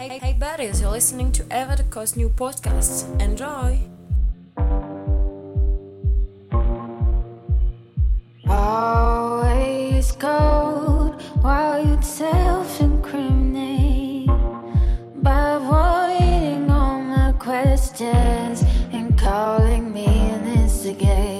Hey, hey buddies, you're listening to Eva De Costes New podcast. Enjoy! Always cold while you self incriminate by avoiding all my questions and calling me an instigator.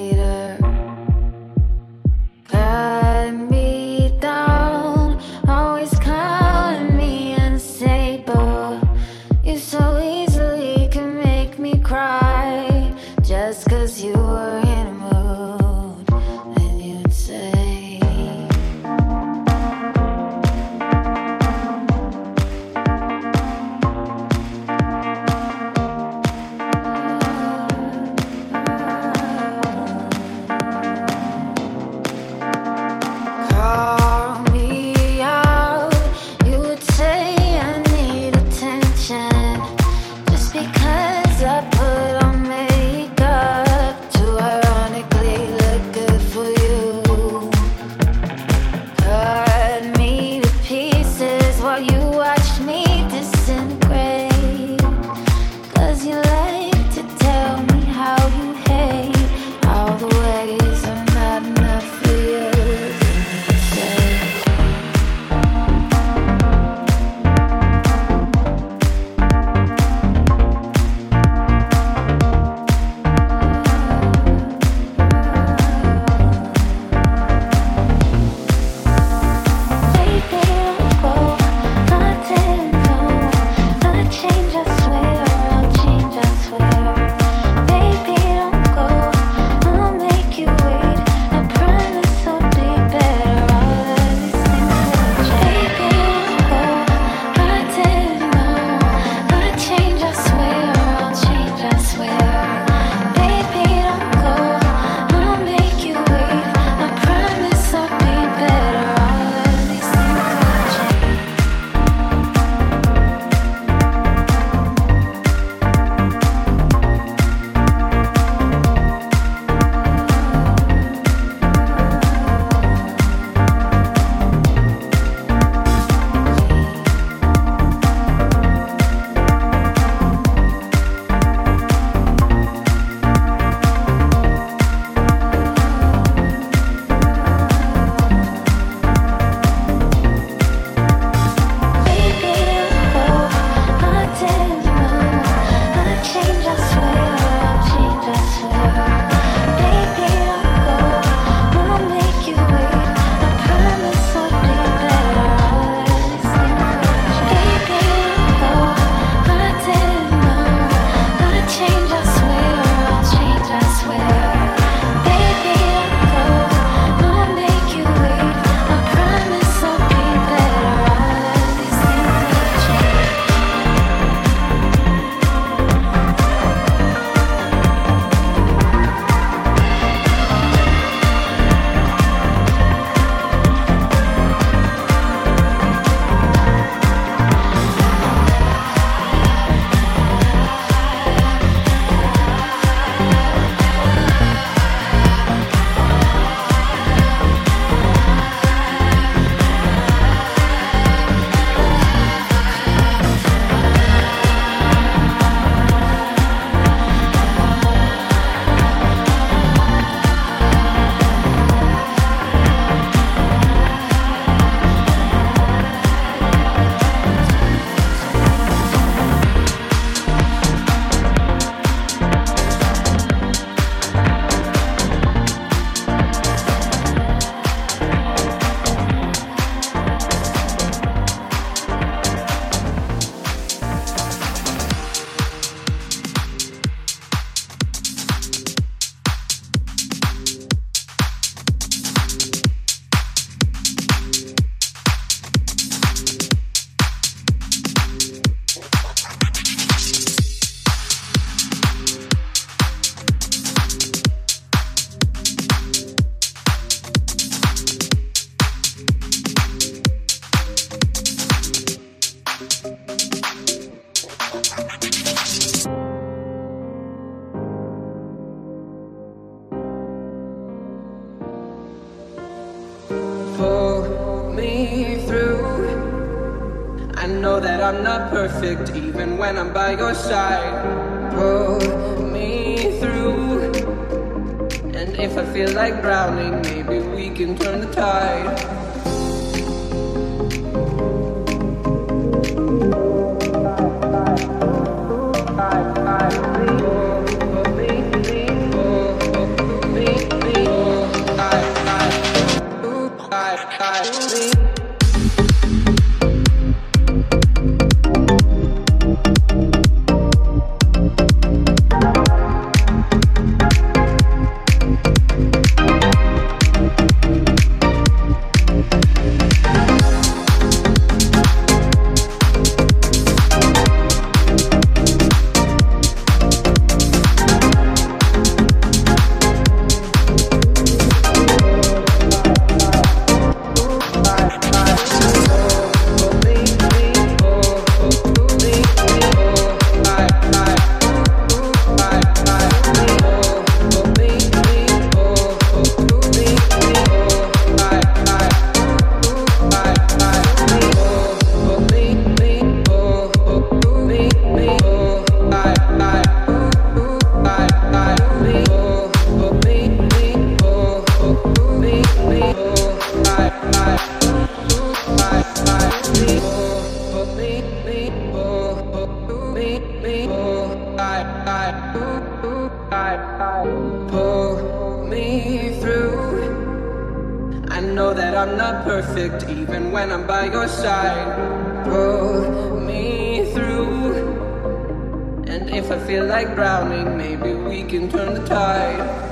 Know that I'm not perfect even when I'm by your side. Pull me through. And if I feel like drowning, maybe we can turn the tide. Pull me through. I know that I'm not perfect even when I'm by your side. Pull me through. And if I feel like drowning, maybe we can turn the tide.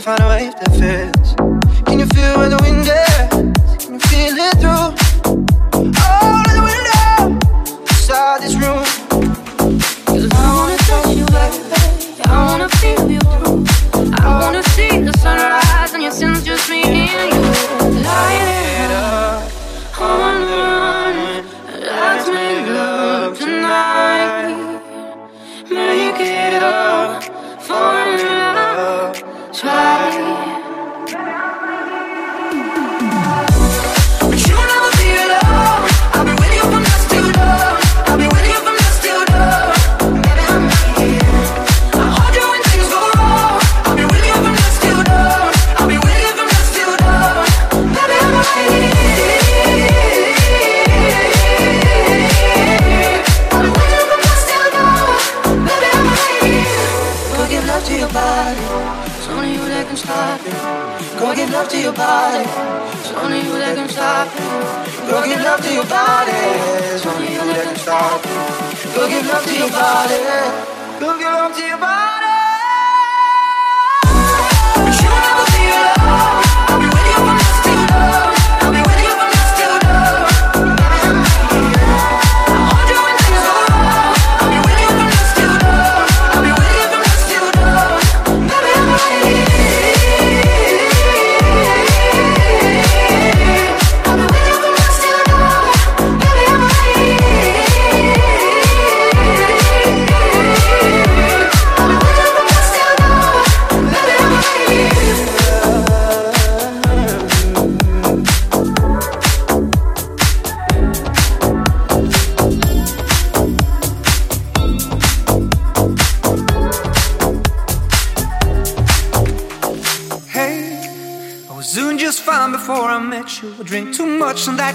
to find a way that fits. Can you feel where the wind is?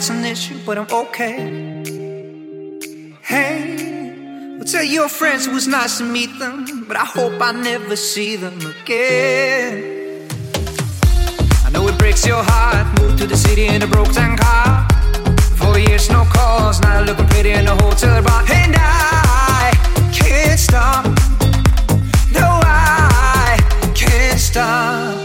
That's an issue, but I'm okay. Hey, well, tell your friends it was nice to meet them, but I hope I never see them again. I know it breaks your heart. Moved to the city in a broke down car. Four years, no calls. Now looking pretty in a hotel bar. And I can't stop. No, I can't stop.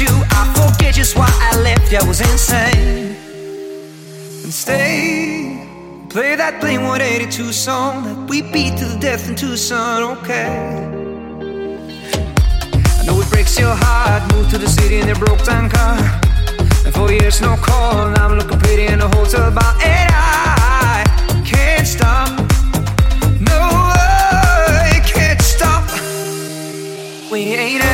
you. I forget just why I left. I was insane. And stay, play that Blink 182 song that we beat to the death in Tucson. Okay. I know it breaks your heart. Moved to the city in a broke down car. And for years, no call. Now I'm looking pretty in a hotel bar. And I can't stop. No, I can't stop. We ain't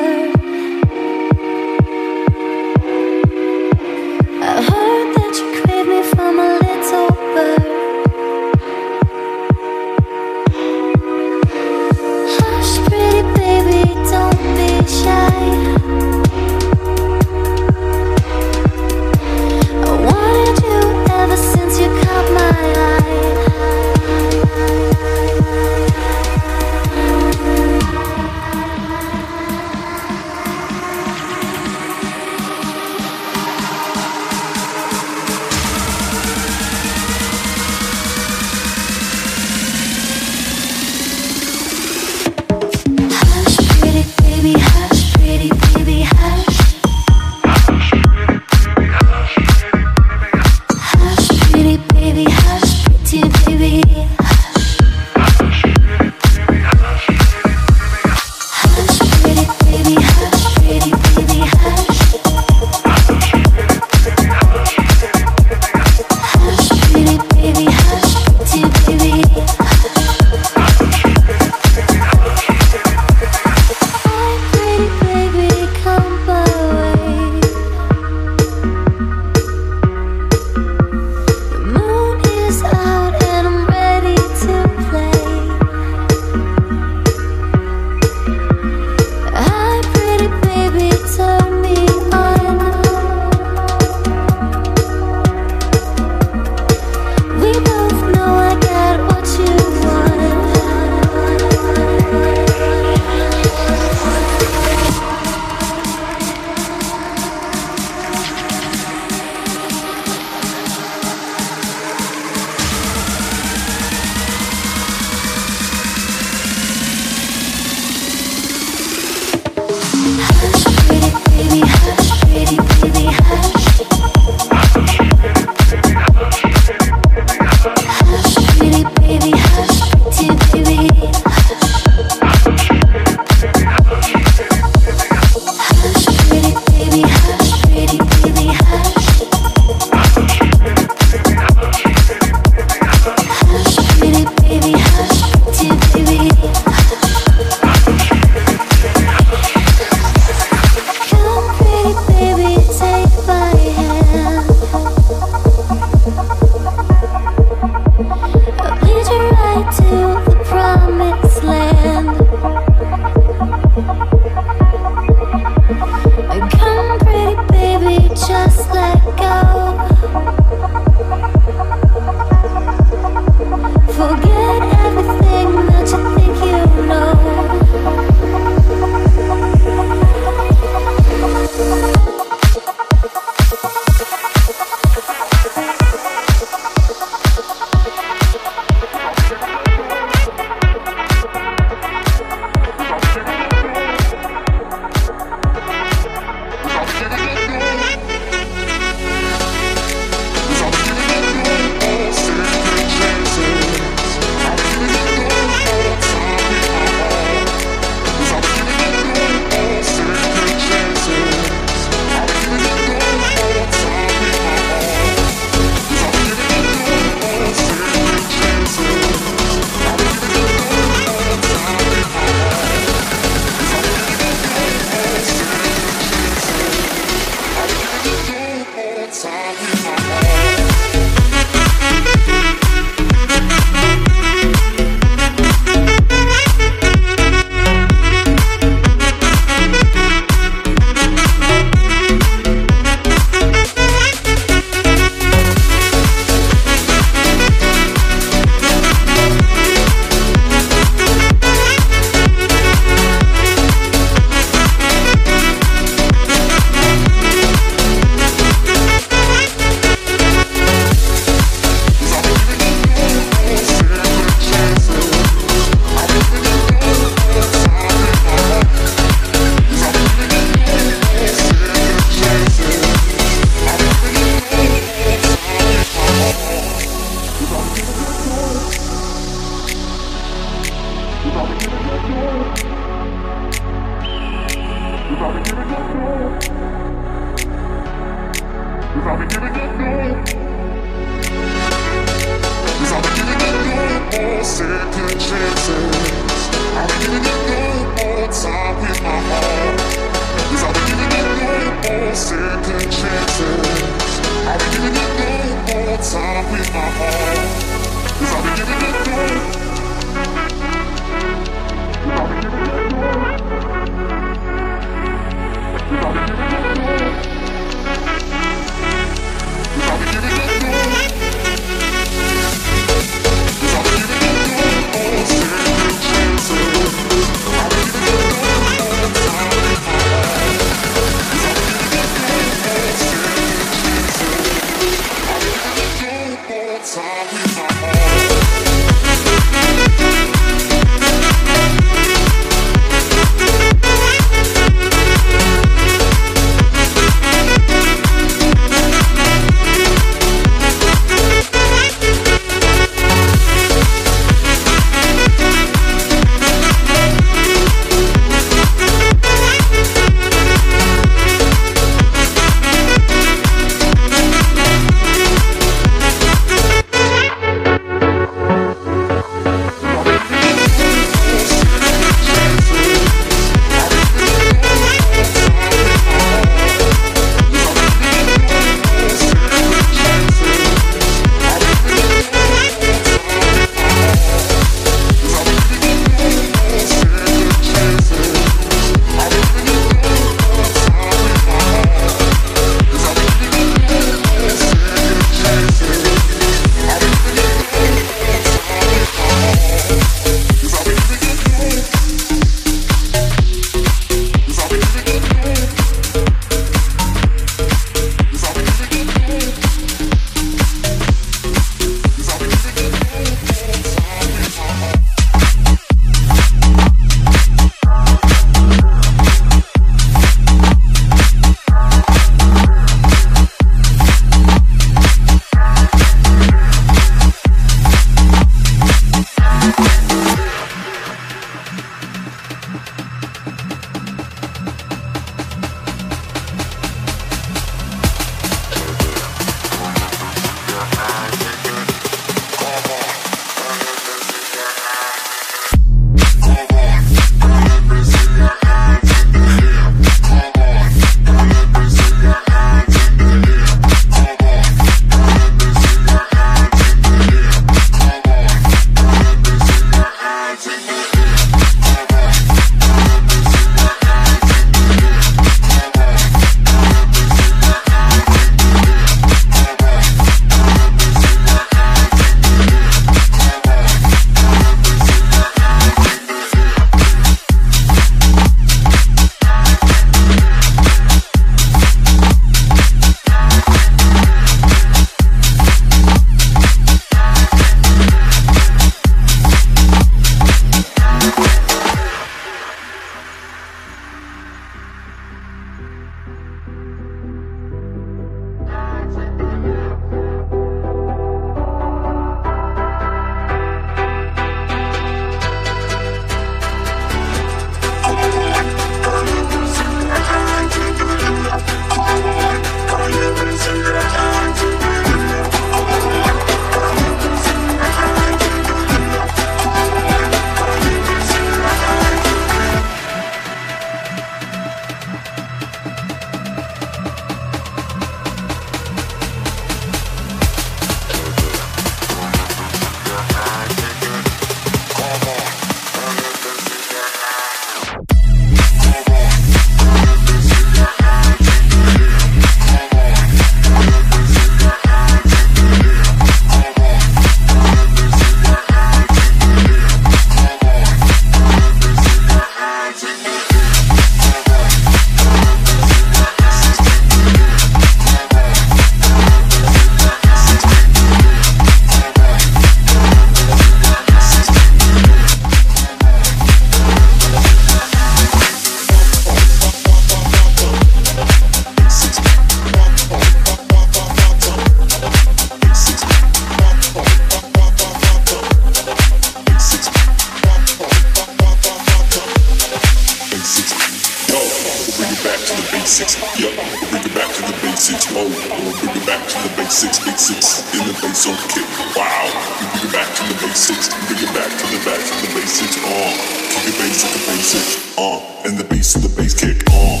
basics, in the bass on kick. Wow, we bring it back to the basics, bring it back to the back to the basics. Uh, kick the bass at the basics. Uh, and the bass of the bass kick. Uh,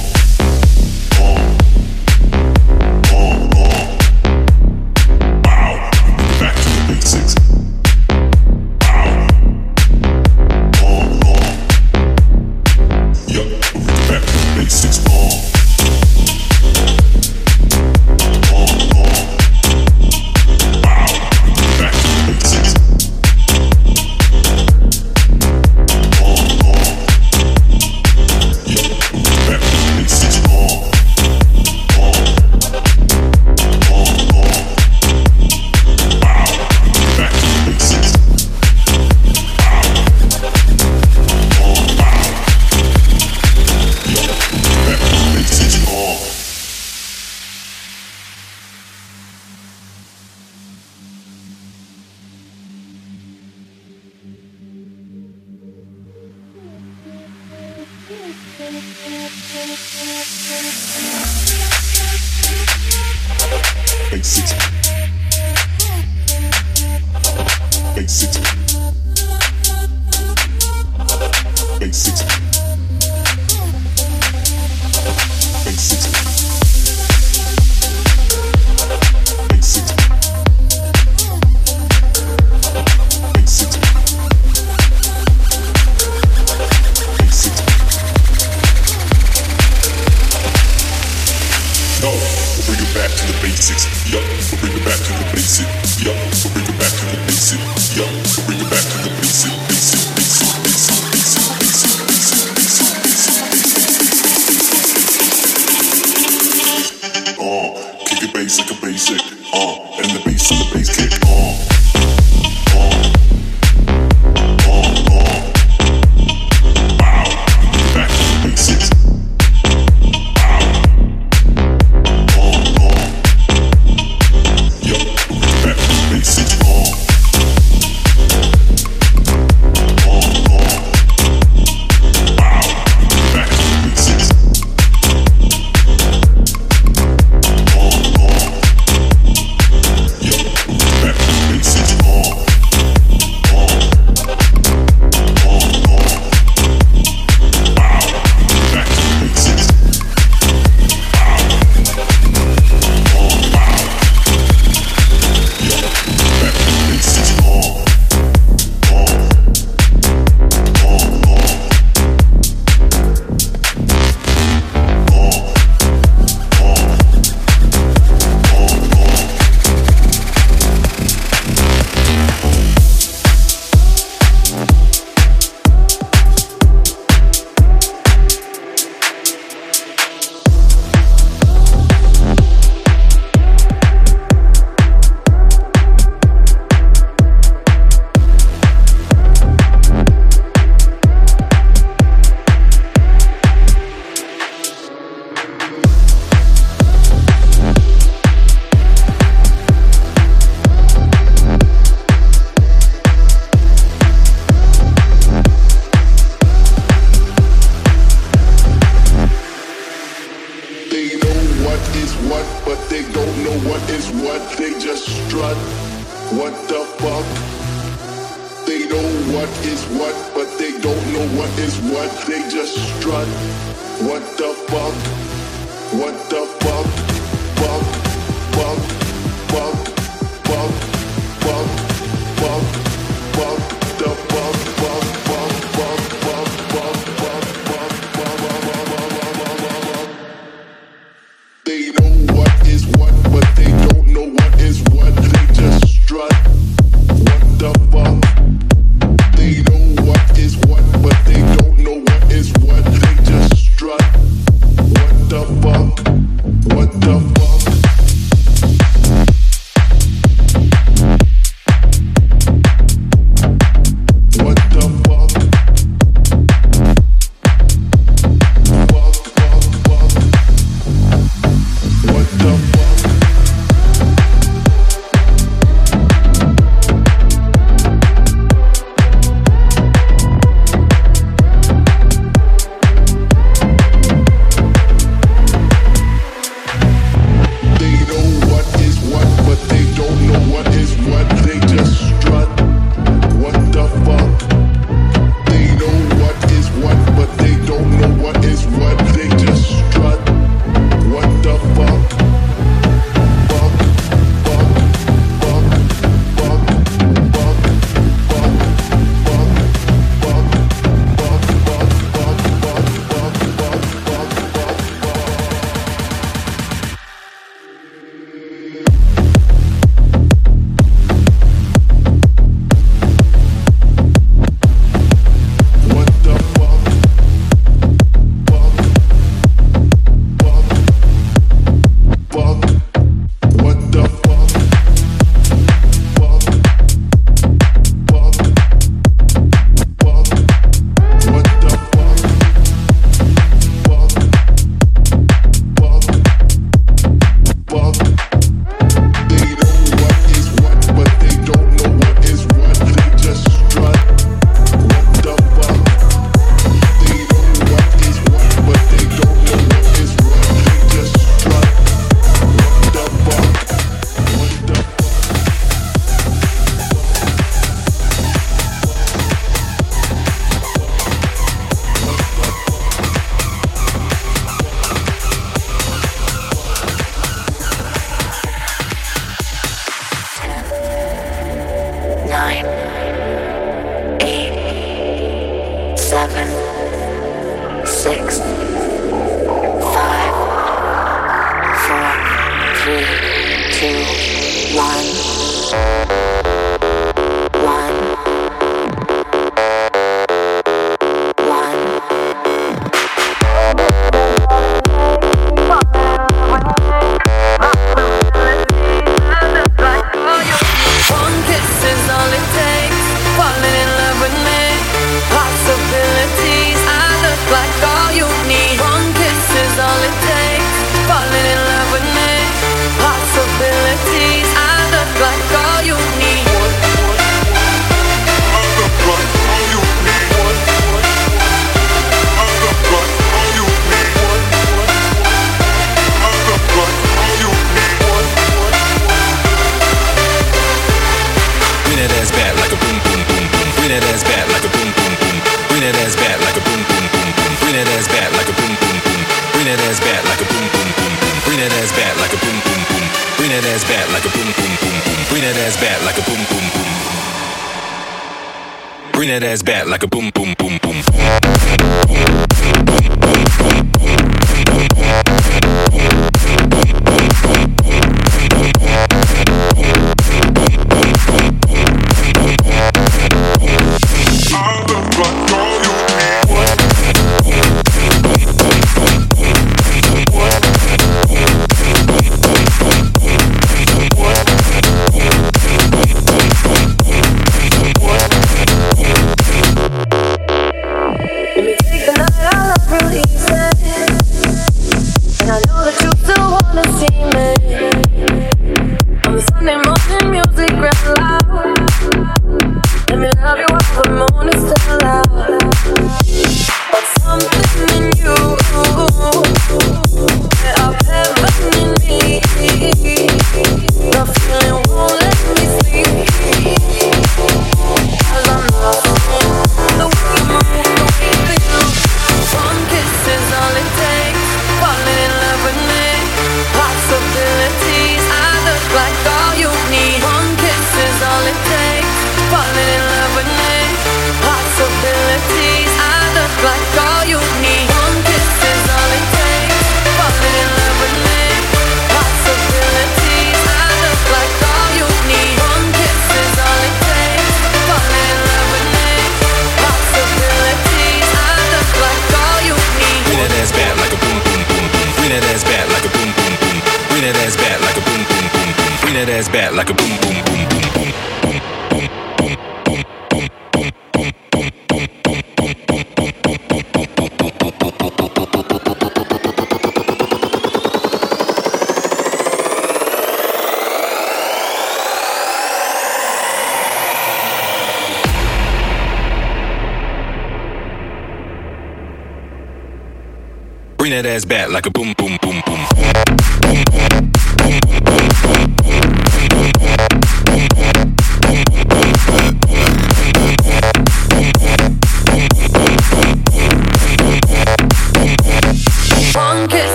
uh. Yo, we'll bring it back to the basics. Yo, we'll bring it back to the basic. Yo, we'll bring it back to the basic. Yo, we'll bring it back to the basic, basic, basic, basic, it basic, basic. Uh. Six, five, four, three, two, one.